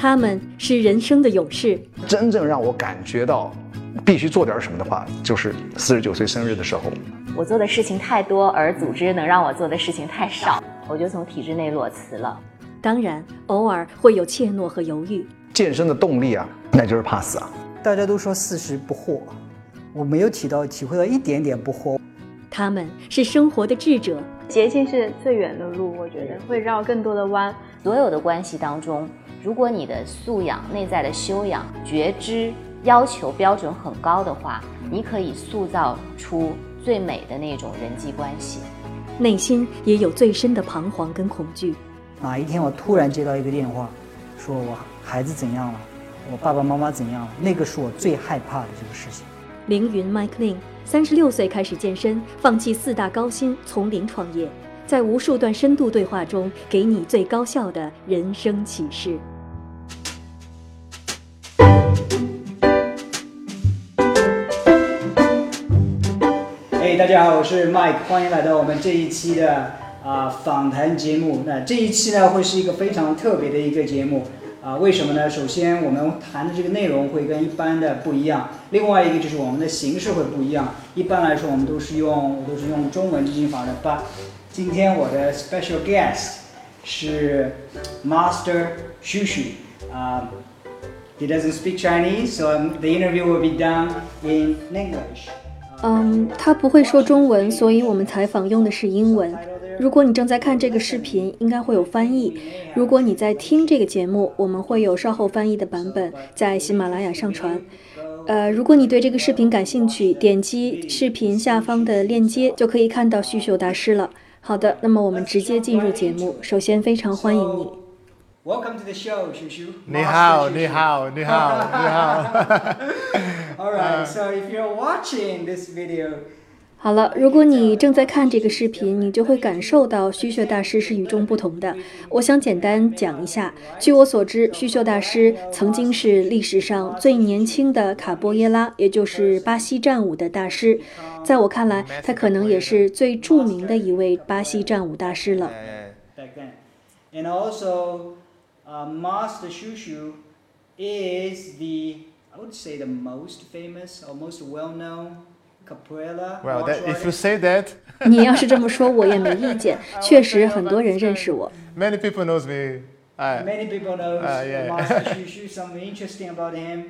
他们是人生的勇士。真正让我感觉到必须做点什么的话，就是四十九岁生日的时候。我做的事情太多，而组织能让我做的事情太少，我就从体制内裸辞了。当然，偶尔会有怯懦和犹豫。健身的动力啊，那就是怕死啊。大家都说四十不惑，我没有体到体会到一点点不惑。他们是生活的智者。捷径是最远的路，我觉得会绕更多的弯。所有的关系当中，如果你的素养、内在的修养、觉知要求标准很高的话，你可以塑造出最美的那种人际关系。内心也有最深的彷徨跟恐惧。哪一天我突然接到一个电话，说我孩子怎样了，我爸爸妈妈怎样了，那个是我最害怕的这个事情。凌云 Mike Lin。三十六岁开始健身，放弃四大高薪，从零创业，在无数段深度对话中，给你最高效的人生启示。哎，大家好，我是 Mike，欢迎来到我们这一期的啊访谈节目。那这一期呢，会是一个非常特别的一个节目。啊，为什么呢？首先，我们谈的这个内容会跟一般的不一样。另外一个就是我们的形式会不一样。一般来说，我们都是用我都是用中文进行访谈。But 今天我的 special guest 是 Master Shushu。啊，He doesn't speak Chinese, so the interview will be done in English. 嗯，他不会说中文，所以我们采访用的是英文。如果你正在看这个视频，应该会有翻译；如果你在听这个节目，我们会有稍后翻译的版本在喜马拉雅上传。呃，如果你对这个视频感兴趣，点击视频下方的链接就可以看到旭秀大师了。好的，那么我们直接进入节目。首先，非常欢迎你。Welcome to the show, Shushu. 你好，你好，你好，你好。All right, so if you're watching this video. 好了，如果你正在看这个视频，你就会感受到虚秀大师是与众不同的。我想简单讲一下，据我所知，虚秀大师曾经是历史上最年轻的卡波耶拉，也就是巴西战舞的大师。在我看来，他可能也是最著名的一位巴西战舞大师了。And also. uh, Master Shushu is the, I would say, the most famous or most well-known. Well, that, if you say that. 你要是这么说，我也没意见。确实，很多人认识我。Many people knows me. Uh, Many people know uh, yeah. Master Shushu. Something interesting about him.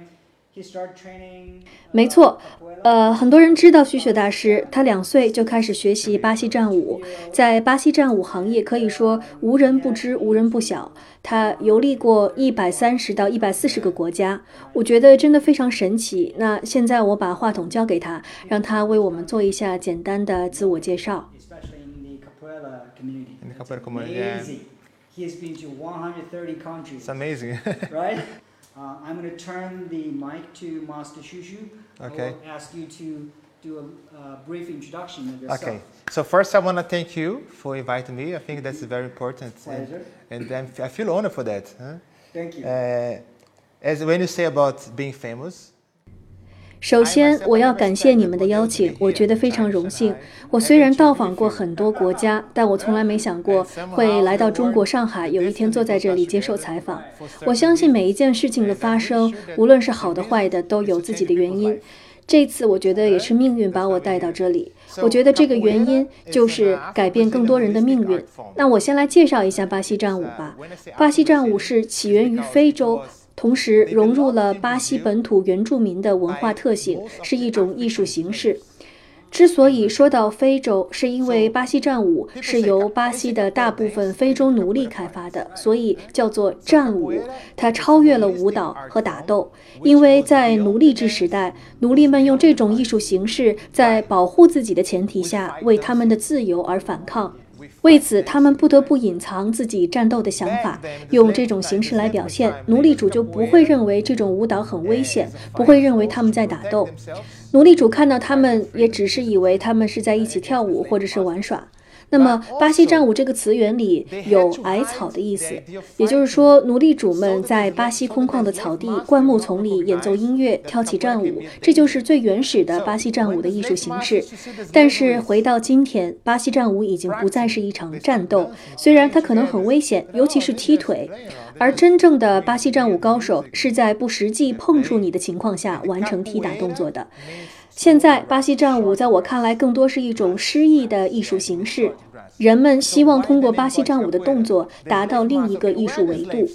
没错，呃，很多人知道虚雪大师，他两岁就开始学习巴西战舞，在巴西战舞行业可以说无人不知、无人不晓。他游历过一百三十到一百四十个国家，我觉得真的非常神奇。那现在我把话筒交给他，让他为我们做一下简单的自我介绍。It's amazing, right? Uh, I'm going to turn the mic to Master Shushu. Okay. I will ask you to do a uh, brief introduction of yourself. Okay. So first, I want to thank you for inviting me. I think that's very important. Pleasure. And, and I feel honored for that. Huh? Thank you. Uh, as when you say about being famous, 首先，我要感谢你们的邀请，我觉得非常荣幸。我虽然到访过很多国家，但我从来没想过会来到中国上海，有一天坐在这里接受采访。我相信每一件事情的发生，无论是好的坏的，都有自己的原因。这次我觉得也是命运把我带到这里。我觉得这个原因就是改变更多人的命运。那我先来介绍一下巴西战舞吧。巴西战舞是起源于非洲。同时融入了巴西本土原住民的文化特性，是一种艺术形式。之所以说到非洲，是因为巴西战舞是由巴西的大部分非洲奴隶开发的，所以叫做战舞。它超越了舞蹈和打斗，因为在奴隶制时代，奴隶们用这种艺术形式在保护自己的前提下，为他们的自由而反抗。为此，他们不得不隐藏自己战斗的想法，用这种形式来表现。奴隶主就不会认为这种舞蹈很危险，不会认为他们在打斗。奴隶主看到他们，也只是以为他们是在一起跳舞或者是玩耍。那么，巴西战舞这个词源里有矮草的意思，也就是说，奴隶主们在巴西空旷的草地、灌木丛里演奏音乐、跳起战舞，这就是最原始的巴西战舞的艺术形式。但是，回到今天，巴西战舞已经不再是一场战斗，虽然它可能很危险，尤其是踢腿，而真正的巴西战舞高手是在不实际碰触你的情况下完成踢打动作的。现在，巴西战舞在我看来更多是一种诗意的艺术形式。人们希望通过巴西战舞的动作达到另一个艺术维度。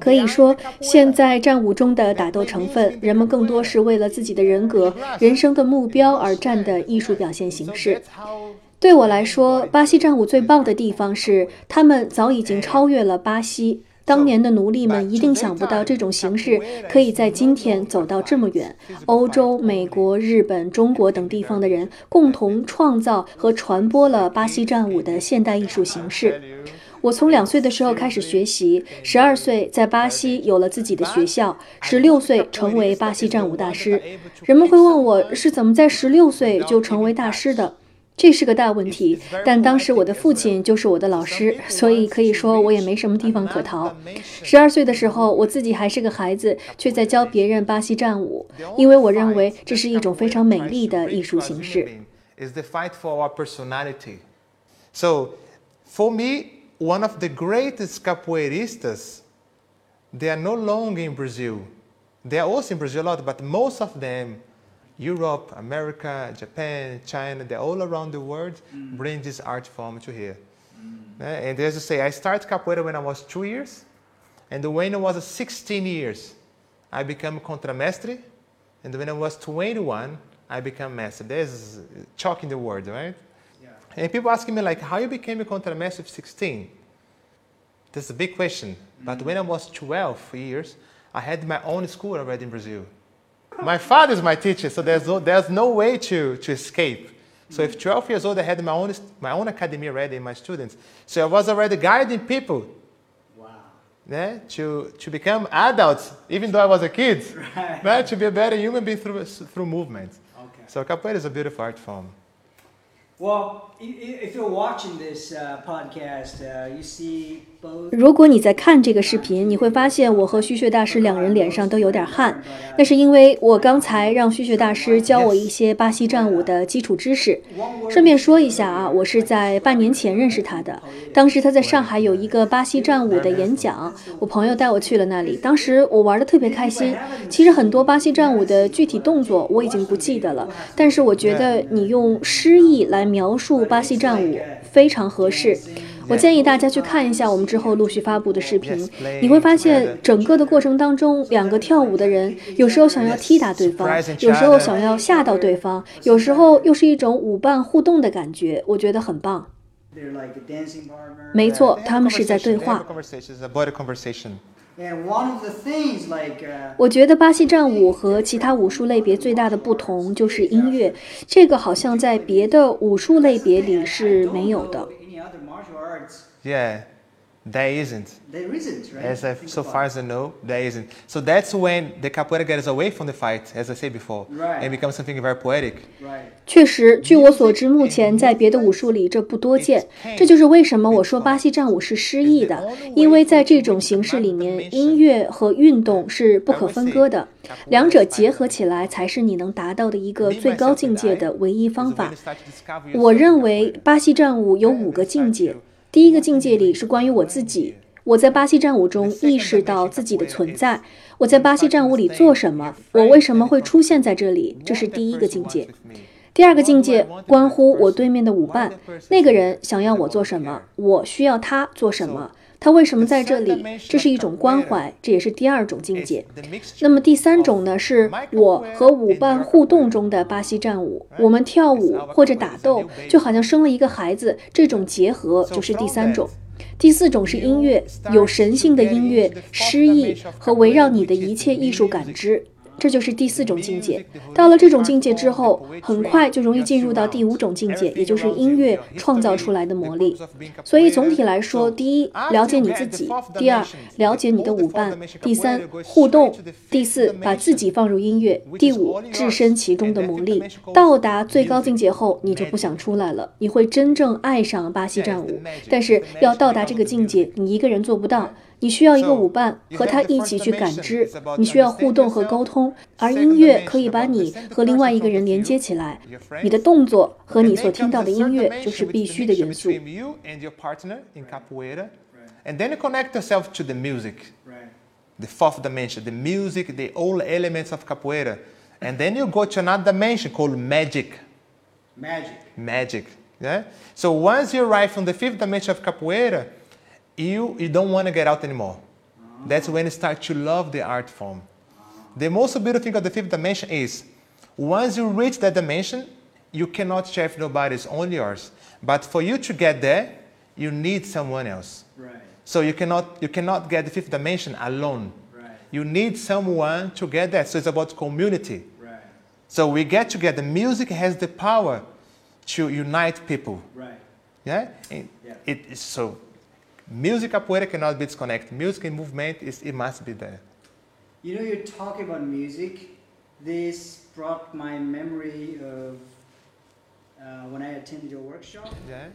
可以说，现在战舞中的打斗成分，人们更多是为了自己的人格、人生的目标而战的艺术表现形式。对我来说，巴西战舞最棒的地方是，他们早已经超越了巴西。当年的奴隶们一定想不到这种形式可以在今天走到这么远。欧洲、美国、日本、中国等地方的人共同创造和传播了巴西战舞的现代艺术形式。我从两岁的时候开始学习，十二岁在巴西有了自己的学校，十六岁成为巴西战舞大师。人们会问我是怎么在十六岁就成为大师的？这是个大问题，但当时我的父亲就是我的老师，所以可以说我也没什么地方可逃。十二岁的时候，我自己还是个孩子，却在教别人巴西战舞，因为我认为这是一种非常美丽的艺术形式。So, for me, one of the greatest capoeiristas, they are no longer in Brazil. They are also in Brazil a lot, but most of them. Europe, America, Japan, China, they're all around the world mm. bring this art form to here. Mm. And as I say, I started capoeira when I was two years, and when I was 16 years, I became contramestre, and when I was 21, I became master. There's chalk in the word, right? Yeah. And people asking me like, how you became a contramestre at 16? That's a big question. Mm. But when I was 12 years, I had my own school already in Brazil. My father is my teacher, so there's no, there's no way to, to escape. So if mm-hmm. 12 years old, I had my own, my own academy already, my students. So I was already guiding people wow. yeah, to, to become adults, even though I was a kid, right. Right, to be a better human being through, through movement. Okay. So capoeira is a beautiful art form. Well, 如果你在看这个视频，你会发现我和虚穴大师两人脸上都有点汗，那是因为我刚才让虚穴大师教我一些巴西战舞的基础知识。顺便说一下啊，我是在半年前认识他的，当时他在上海有一个巴西战舞的演讲，我朋友带我去了那里，当时我玩的特别开心。其实很多巴西战舞的具体动作我已经不记得了，但是我觉得你用诗意来描述巴西战舞非常合适。我建议大家去看一下我们之后陆续发布的视频，你会发现整个的过程当中，两个跳舞的人有时候想要踢打对方，有时候想要吓到对方，有时候又是一种舞伴互动的感觉，我觉得很棒。没错，他们是在对话。我觉得巴西战舞和其他武术类别最大的不同就是音乐，这个好像在别的武术类别里是没有的。Yeah, there isn't. There isn't, right? As I, so far as I know, there isn't. So that's when the capoeira gets away from the fight, as I said before, right. and becomes something very poetic. Right. 确实，据我所知，目前在别的武术里这不多见。这就是为什么我说巴西战舞是诗意的，因为在这种形式里面，音乐和运动是不可分割的，两者结合起来才是你能达到的一个最高境界的唯一方法。我认为巴西战舞有五个境界。第一个境界里是关于我自己，我在巴西战舞中意识到自己的存在，我在巴西战舞里做什么，我为什么会出现在这里，这是第一个境界。第二个境界关乎我对面的舞伴，那个人想要我做什么，我需要他做什么。他为什么在这里？这是一种关怀，这也是第二种境界。那么第三种呢？是我和舞伴互动中的巴西战舞，我们跳舞或者打斗，就好像生了一个孩子，这种结合就是第三种。第四种是音乐，有神性的音乐，诗意和围绕你的一切艺术感知。这就是第四种境界。到了这种境界之后，很快就容易进入到第五种境界，也就是音乐创造出来的魔力。所以总体来说，第一，了解你自己；第二，了解你的舞伴；第三，互动；第四，把自己放入音乐；第五，置身其中的魔力。到达最高境界后，你就不想出来了，你会真正爱上巴西战舞。但是要到达这个境界，你一个人做不到。你需要一个舞伴和他一起去感知，你需要互动和沟通，而音乐可以把你和另外一个人连接起来。你的动作和你所听到的音乐就是必须的元素。And then you connect yourself to the music, the fourth dimension, the music, the all elements of capoeira. And then you go to another dimension called magic. Magic. Magic. Yeah? So once you arrive from the fifth dimension of capoeira, you, you don't want to get out anymore. That's when you start to love the art form. The most beautiful thing of the fifth dimension is once you reach that dimension, you cannot share with nobody, it's only yours. But for you to get there, you need someone else. Right. So you cannot, you cannot get the fifth dimension alone. Right. You need someone to get there. So it's about community. Right. So we get together. Music has the power to unite people. Right. Yeah? And Yeah. It is so music capoeira cannot be disconnected. Music and movement is it must be there. You know, you're talking about music. This brought my memory of uh, when I attended your workshop. Yeah?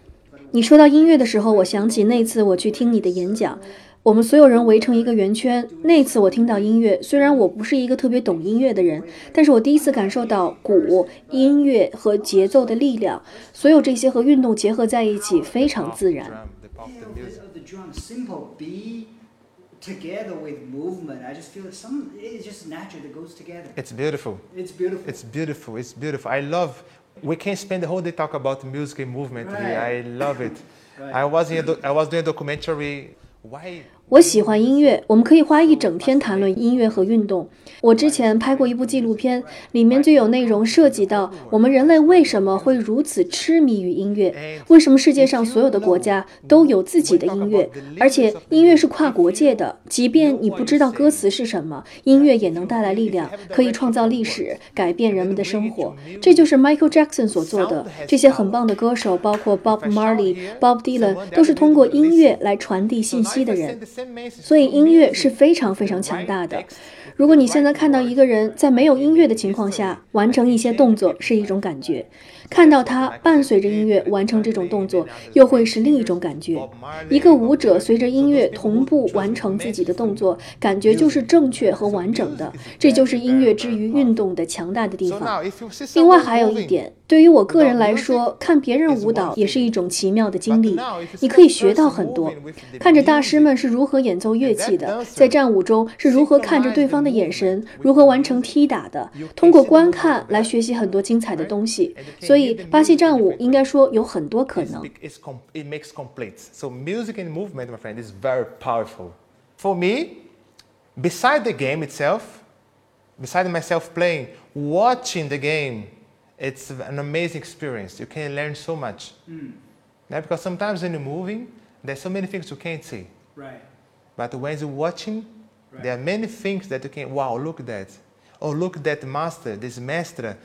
你说到音乐的时候，我想起那次我去听你的演讲，我们所有人围成一个圆圈。那次我听到音乐，虽然我不是一个特别懂音乐的人，但是我第一次感受到鼓、音乐和节奏的力量，所有这些和运动结合在一起，非常自然。Drum, the pop, Yeah, the of the, music. of the drum, simple beat together with movement. I just feel some. It's just natural that goes together. It's beautiful. It's beautiful. It's beautiful. It's beautiful. I love. We can spend the whole day talk about music and movement here. I love it. Right. I was in a I was doing a documentary. Why? 我喜欢音乐，我们可以花一整天谈论音乐和运动。我之前拍过一部纪录片，里面就有内容涉及到我们人类为什么会如此痴迷于音乐，为什么世界上所有的国家都有自己的音乐，而且音乐是跨国界的，即便你不知道歌词是什么，音乐也能带来力量，可以创造历史，改变人们的生活。这就是 Michael Jackson 所做的。这些很棒的歌手，包括 Bob Marley、Bob Dylan，都是通过音乐来传递信息的人。所以音乐是非常非常强大的。如果你现在看到一个人在没有音乐的情况下完成一些动作，是一种感觉；看到他伴随着音乐完成这种动作，又会是另一种感觉。一个舞者随着音乐同步完成自己的动作，感觉就是正确和完整的。这就是音乐之于运动的强大的地方。另外还有一点，对于我个人来说，看别人舞蹈也是一种奇妙的经历你可以学到很多。看着大师们是如何演奏乐器的，在战舞中是如何看着对方的眼神，如何完成踢打的，通过观看来学习很多精彩的东西。所以，巴西战舞应该说有很多可能。It makes complete. So music and movement, my friend, is very powerful. For me, beside the game itself, beside myself playing, watching the game, it's an amazing experience. You can learn so much. Yeah, because sometimes when you're moving, there's so many things you can't see. right. But when you're watching, there are many things that you can, wow, look at that. Oh, look at that master, this master.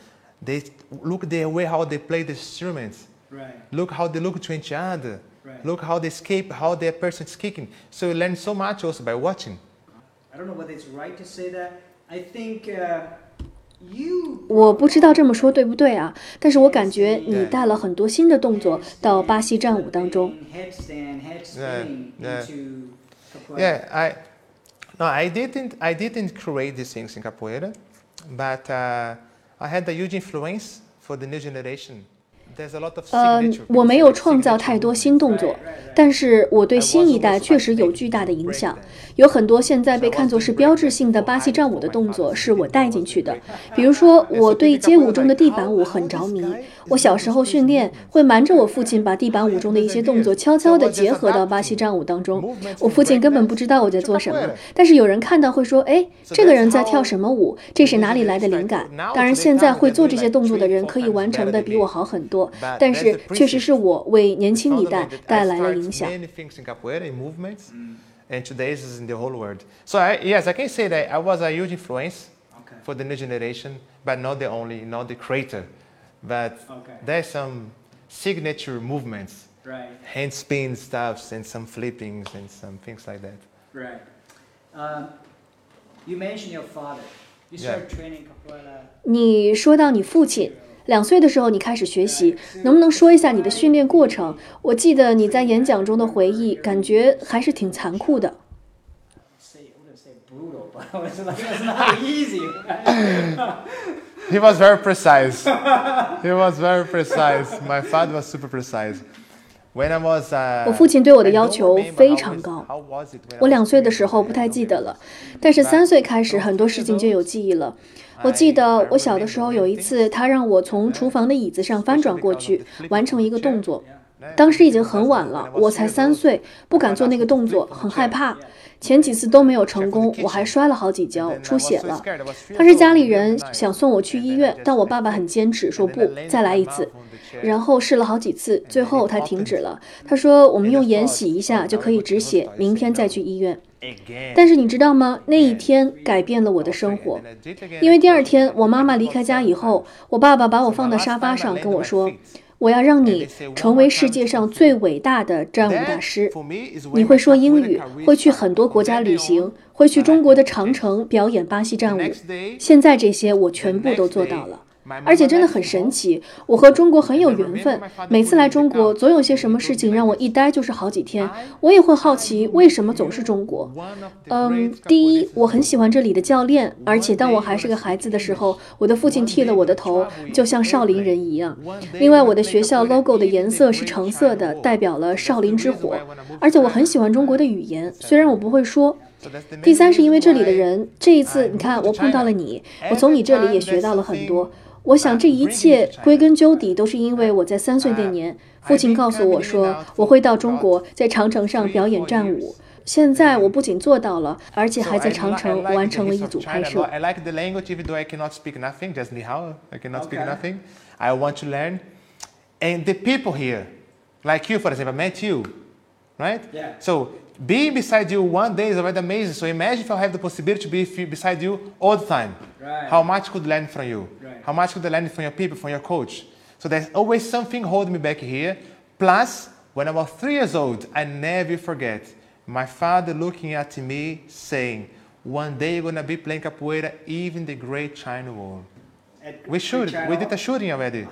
They, look the way how they play the instruments. Right. Look how they look to each other. Right. Look how they escape, how their person is kicking. So you learn so much also by watching. I don't know whether it's right to say that. I think uh. 我不知道这么说对不对啊，但是我感觉你带了很多新的动作到巴西战舞当中。Yeah, I, no, I didn't, I didn't create these things in capoeira, but uh, I had a huge influence for the new generation. 呃我没有创造太多新动作，但是我对新一代确实有巨大的影响。有很多现在被看作是标志性的巴西战舞的动作是我带进去的，比如说我对街舞中的地板舞很着迷。我小时候训练会瞒着我父亲把地板舞中的一些动作悄悄地结合到巴西战舞当中。我父亲根本不知道我在做什么，但是有人看到会说：“哎，这个人在跳什么舞？这是哪里来的灵感？”当然，现在会做这些动作的人可以完成的比我好很多，但是确实是我为年轻一代 Fundamental that 带 I 来了 start 影响。 Many things in capoeira, in movements, and today is in the whole world. So I, yes, I can say that I was a huge influence. Okay. for the new generation, but not the only, not the creator. But Okay. there's some signature movements, Right. hand spin stuffs and some flippings and some things like that. Right. Um, you mentioned your father. You Yeah. started training capoeira. 你说到你父亲， 两岁的时候你开始学习，能不能说一下你的训练过程？我记得你在演讲中的回忆，感觉还是挺残酷的。He was very precise. he was very precise. My father was super precise. When I was, uh, 我父亲对我的要求非常高我两岁的时候不太记得了但是三岁开始很多事情就有记忆了。我记得我小的时候有一次，他让我从厨房的椅子上翻转过去，完成一个动作。当时已经很晚了，我才三岁，不敢做那个动作，很害怕。前几次都没有成功，我还摔了好几跤，出血了。当时家里人想送我去医院，但我爸爸很坚持，说不，再来一次。然后试了好几次，最后他停止了。他说我们用盐洗一下就可以止血，明天再去医院。但是你知道吗？那一天改变了我的生活，因为第二天我妈妈离开家以后，我爸爸把我放到沙发上跟我说：“我要让你成为世界上最伟大的战舞大师。你会说英语，会去很多国家旅行，会去中国的长城表演巴西战舞。现在这些我全部都做到了。”而且真的很神奇，我和中国很有缘分。每次来中国，总有些什么事情让我一待就是好几天。我也会好奇，为什么总是中国？嗯，第一，我很喜欢这里的教练，而且当我还是个孩子的时候，我的父亲剃了我的头，就像少林人一样。另外，我的学校 logo 的颜色是橙色的，代表了少林之火。而且我很喜欢中国的语言，虽然我不会说。第三是因为这里的人，这一次你看我碰到了你，我从你这里也学到了很多。我想这一切归根究底都是因为我在三岁那年，父亲告诉我说我会到中国，在长城上表演战舞。现在我不仅做到了，而且还在长城完成了一组拍摄。I like the language even though I cannot speak nothing. Just ni hao, I cannot speak nothing. I want to learn. And the people here, like you, for example, met you, right? Yeah. So being beside you one day is already amazing. So imagine if I have the possibility to be beside you all the time. Right. How much could learn from you? Right. How much could I learn from your people, from your coach? So there's always something holding me back here. Plus, when I was three years old, I never forget my father looking at me saying, one day you're gonna be playing capoeira even the great China wall. At We should. We did a shooting already.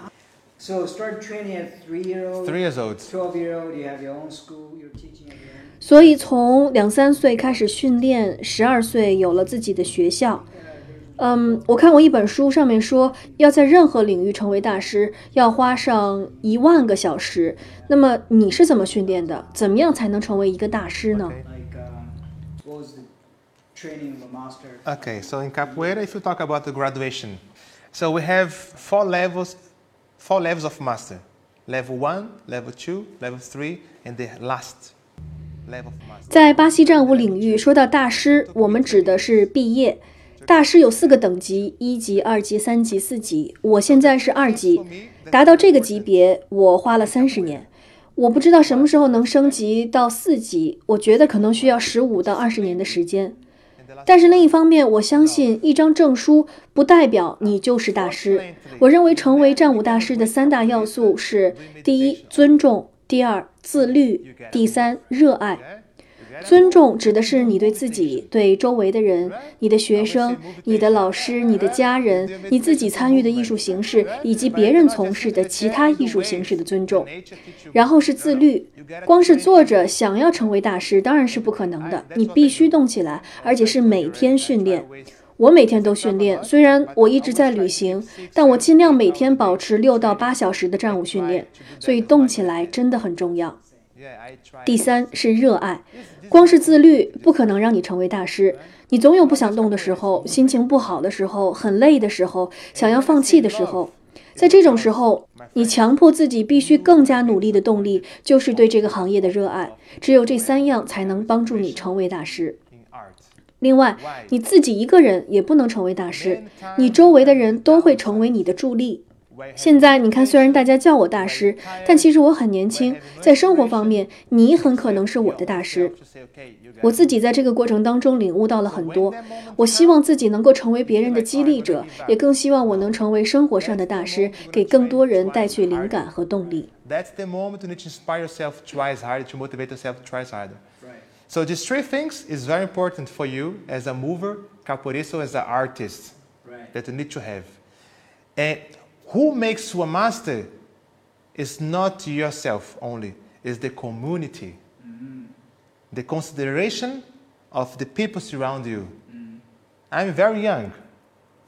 So start training at three year old. Three years old. Twelve year old. You have your own school. You're teaching at your own. 所以从两三岁开始训练，十二岁有了自己的学校。嗯，我看过一本书，上面说要在任何领域成为大师，要花上一万个小时。那么你是怎么训练的？怎么样才能成为一个大师呢 um? Okay, so in capoeira, if you talk about the graduation, so we have four levels, four levels of master. Level one, level two, level three, and the last. 在巴西战舞领域，说到大师，我们指的是毕业。大师有四个等级：一级、二级、三级、四级。我现在是二级，达到这个级别，我花了三十年。我不知道什么时候能升级到四级，我觉得可能需要十五到二十年的时间。但是另一方面，我相信一张证书不代表你就是大师。我认为成为战舞大师的三大要素是：第一，尊重；第二，自律；第三，热爱。尊重指的是你对自己、对周围的人、你的学生、你的老师、你的家人、你自己参与的艺术形式以及别人从事的其他艺术形式的尊重。然后是自律，光是坐着想要成为大师当然是不可能的，你必须动起来，而且是每天训练。我每天都训练，虽然我一直在旅行，但我尽量每天保持六到八小时的战舞训练，所以动起来真的很重要。第三是热爱，光是自律不可能让你成为大师。你总有不想动的时候，心情不好的时候，很累的时候，想要放弃的时候。在这种时候，你强迫自己必须更加努力的动力，就是对这个行业的热爱。只有这三样才能帮助你成为大师。另外，你自己一个人也不能成为大师，你周围的人都会成为你的助力。现在你看，虽然大家叫我大师，但其实我很年轻。在生活方面，你很可能是我的大师。我自己在这个过程当中领悟到了很多。我希望自己能够成为别人的激励者，也更希望我能成为生活上的大师，给更多人带去灵感和动力。That's the moment you need to inspire yourself, try harder, to motivate yourself, try harder. So these three things is very important for you as a mover, capoeirista, as an artist Right. that you need to have. And who makes you a master is not yourself only, is the community. Mm-hmm. The consideration of the people surround you. Mm-hmm. I'm very young.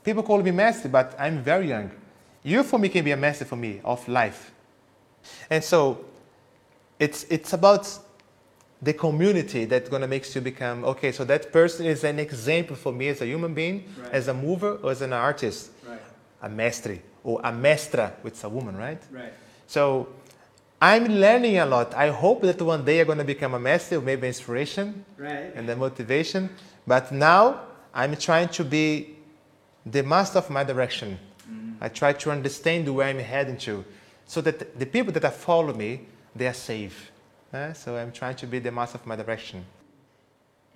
People call me master, but I'm very young. You for me can be a master for me of life. And so it's, it's about the community that's going to make you become okay so that person is an example for me as a human being Right. as a mover or as an artist Right. a mestre or a mestra which is a woman right Right. so i'm learning a lot i hope that one day i'm going to become a master or maybe inspiration Right. and the motivation but now i'm trying to be the master of my direction mm-hmm. i try to understand where i'm heading to so that the people that are follow me they are safe Uh, so i'm trying to be the master of my direction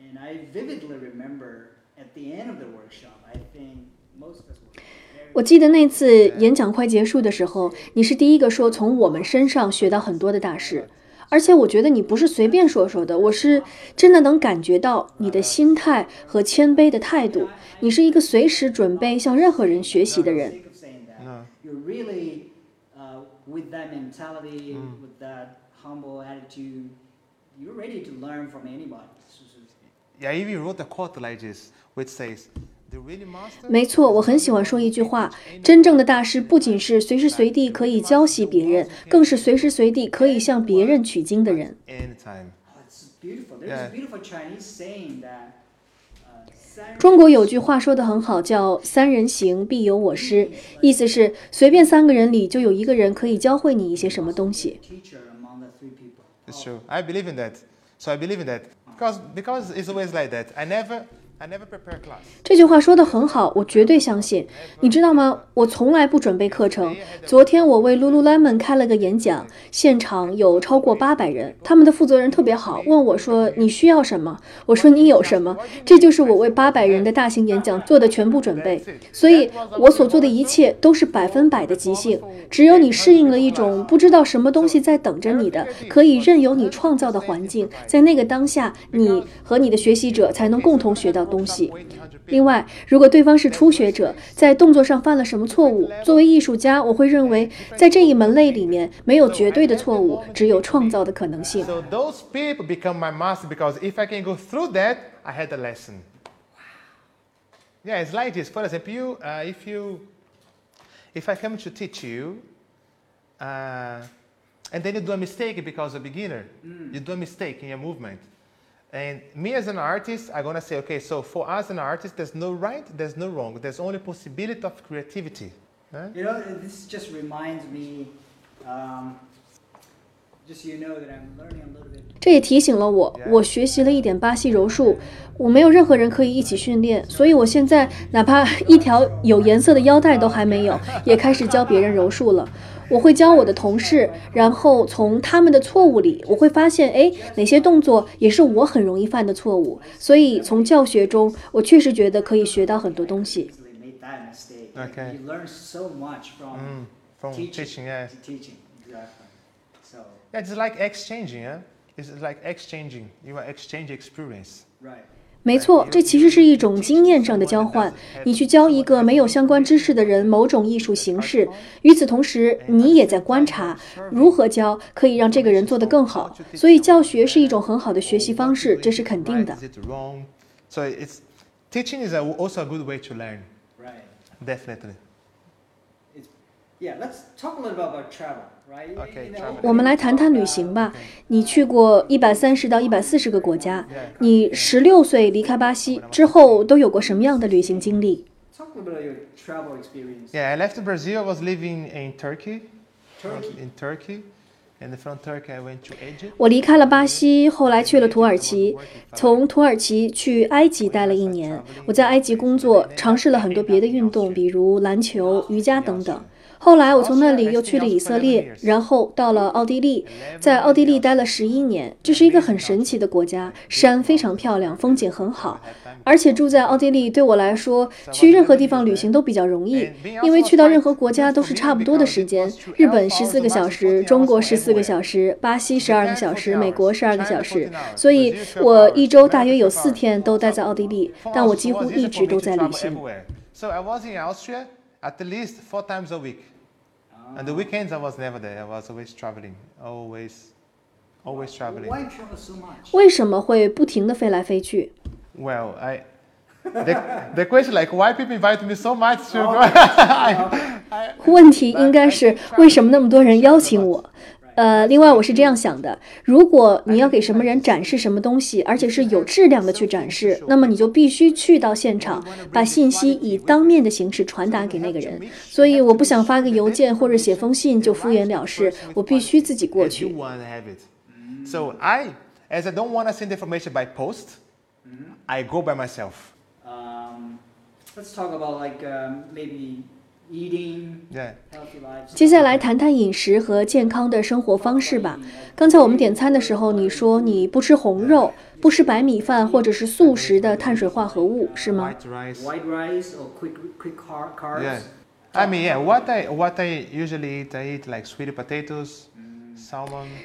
And I vividly remember at the end of the workshop, I think most of us were very 我记得那次演讲快结束的时候，你是第一个说从我们身上学到很多的大师，而且我觉得你不是随便说说的，我是真的能感觉到你的心态和谦卑的态度。你是一个随时准备向任何人学习的人。Yeah, he even wrote quote like this, which says, 没错，我很喜欢说一句话：真正的大师不仅是随时随地可以教习别人，更是随时随地可以向别人取经的人。中国有句话说得很好，叫“三人行，必有我师”，意思是随便三个人里就有一个人可以教会你一些什么东西。It's true. I believe in that. So I believe in that because because it's always like that. I never 这句话说得很好，我绝对相信。你知道吗？我从来不准备课程。昨天我为 Lululemon 开了个演讲，现场有超过八百人，他们的负责人特别好，问我说：“你需要什么？”我说：“你有什么？”这就是我为八百人的大型演讲做的全部准备。所以，我所做的一切都是百分百的即兴。只有你适应了一种不知道什么东西在等着你的，可以任由你创造的环境，在那个当下，你和你的学习者才能共同学到东西。另外，如果对方是初学者，在动作上犯了什么错误，作为艺术家，我会认为，在这一门类里面，没有绝对的错误，只有创造的可能性。 So those people become my master because if I can go through that, I had a lesson. Yeah, it's like this. For example, you, uh, if you, if I come to teach you, uh, and then you do a mistake because you're a beginner, you do a mistake in your movement. And me as an artist, I'm gonna say, okay, so for us an artist, there's no right, there's no wrong. There's only possibility of creativity. huh? You know, this just reminds me, um, just so you know that I'm learning a little bit. 这也提醒了我，我学习了一点巴西柔术，我没有任何人可以一起训练，所以我现在哪怕一条有颜色的腰带都还没有，也开始教别人柔术了。我会教我的同事，然后从他们的错误里，我会发现，哎，哪些动作也是我很容易犯的错误。所以从教学中，我确实觉得可以学到很多东西。Okay. You learn so much from Mm, from teaching, teaching, yeah. teaching. Exactly. So, Yeah, it's like exchanging, yeah? It's like exchanging. You are exchange experience. right. 没错，这其实是一种经验上的交换。你去教一个没有相关知识的人某种艺术形式，与此同时，你也在观察如何教可以让这个人做得更好。所以，教学是一种很好的学习方式，这是肯定的 Is。it wrong? So it's teaching is a, also a good way to learn. Right. Definitely. It's, yeah, let's talk a little bit about travel, 我们来谈谈旅行吧。你去过一百三十到一百四十个国家，你十六岁离开巴西之后都有过什么样的旅行经历？Talk a little bit about your travel experience. Yeah, I left Brazil. I was living in Turkey. Turkey. In Turkey. And from Turkey, I went to Egypt. 我离开了巴西，后来去了土耳其，从土耳其去埃及待了一年。我在埃及工作，尝试了很多别的运动，比如篮球、瑜伽等等。后来我从那里又去了以色列，然后到了奥地利，在奥地利待了十一年。这是一个很神奇的国家，山非常漂亮，风景很好。而且住在奥地利对我来说，去任何地方旅行都比较容易，因为去到任何国家都是差不多的时间。日本十四个小时，中国十四个小时，巴西十二个小时，美国十二个小时。所以我一周大约有四天都待在奥地利，但我几乎一直都在旅行。So I was in Austria at least four times a week. And the weekends I was never there. I was always traveling. Always, always traveling. Why travel so much? 为什么会不停地飞来飞去？ Well, I. The, the question like why people invite me so much to go. I, 问题应该是为什么那么多人邀请我？ 呃另外我是这样想的如果你要给什么人展示什么东西而且是有质量的去展示那么你就必须去到现场把信息以当面的形式传达给那个人。所以我不想发个邮件或者写封信就敷衍了事我必须自己过去。So ias i don't want to send information by post i go by myself. Let's talk about like maybe 接下来谈谈饮食和健康的生活方式吧。刚才我们点餐的时候你说你不吃红肉不吃白米饭或者是素食的碳水化合物是吗？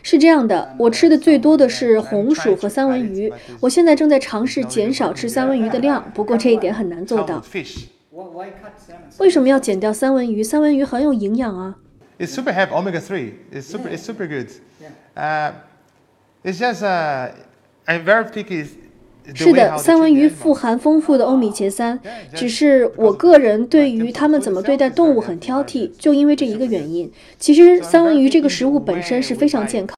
是这样的我吃的最多的是红薯和三文鱼我现在正在尝试减少吃三文鱼的量不过这一点很难做到。为什么要减掉三文鱼？三文鱼很有营养啊。It's super have omega three. It's super. It's super good. Yeah. It's just a I'm very picky. 是的，三文鱼富含丰富的欧米茄三，只是我个人对于他们怎么对待动物很挑剔，就因为这一个原因。其实三文鱼这个食物本身是非常健康。